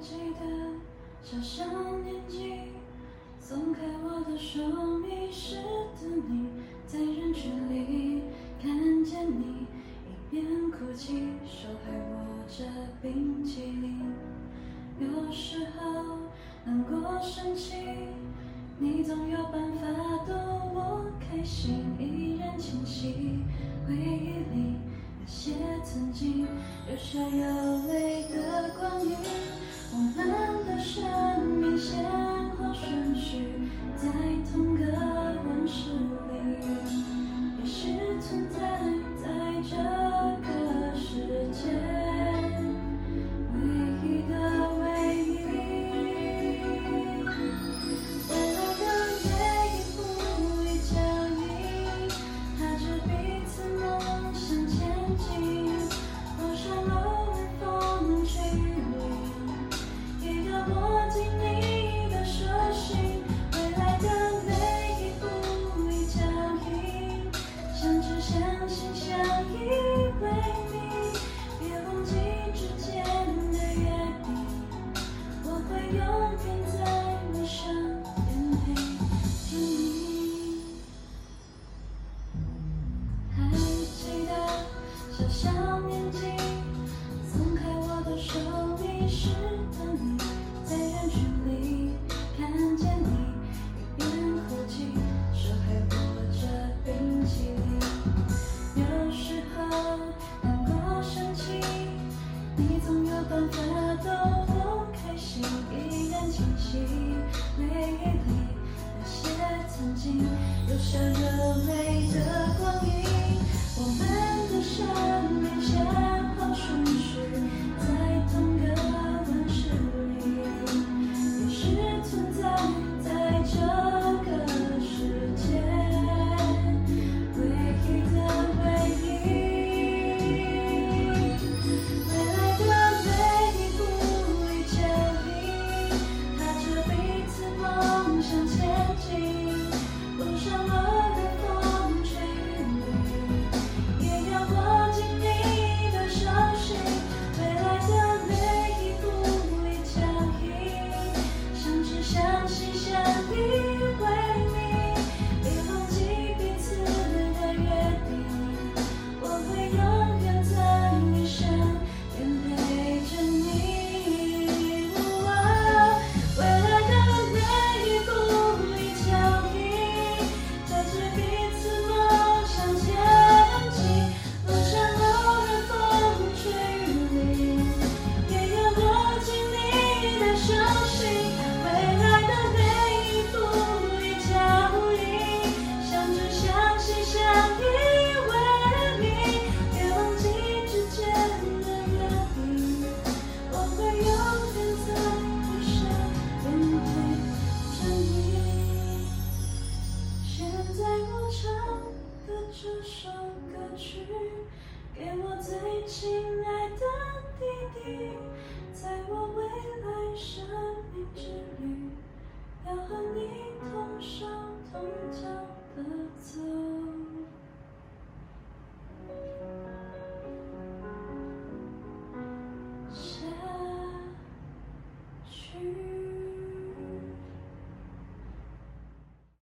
记得小小年纪松开我的手迷失的你在人群里看见你一边哭泣手还握着冰淇淋。有时候难过生气你总有办法逗我开心依然清晰回忆里些曾经有笑有泪的光阴，我们的生命先后顺序。是。向前进。给我最亲爱的弟弟在我未来生命之旅要和你同手同脚的走。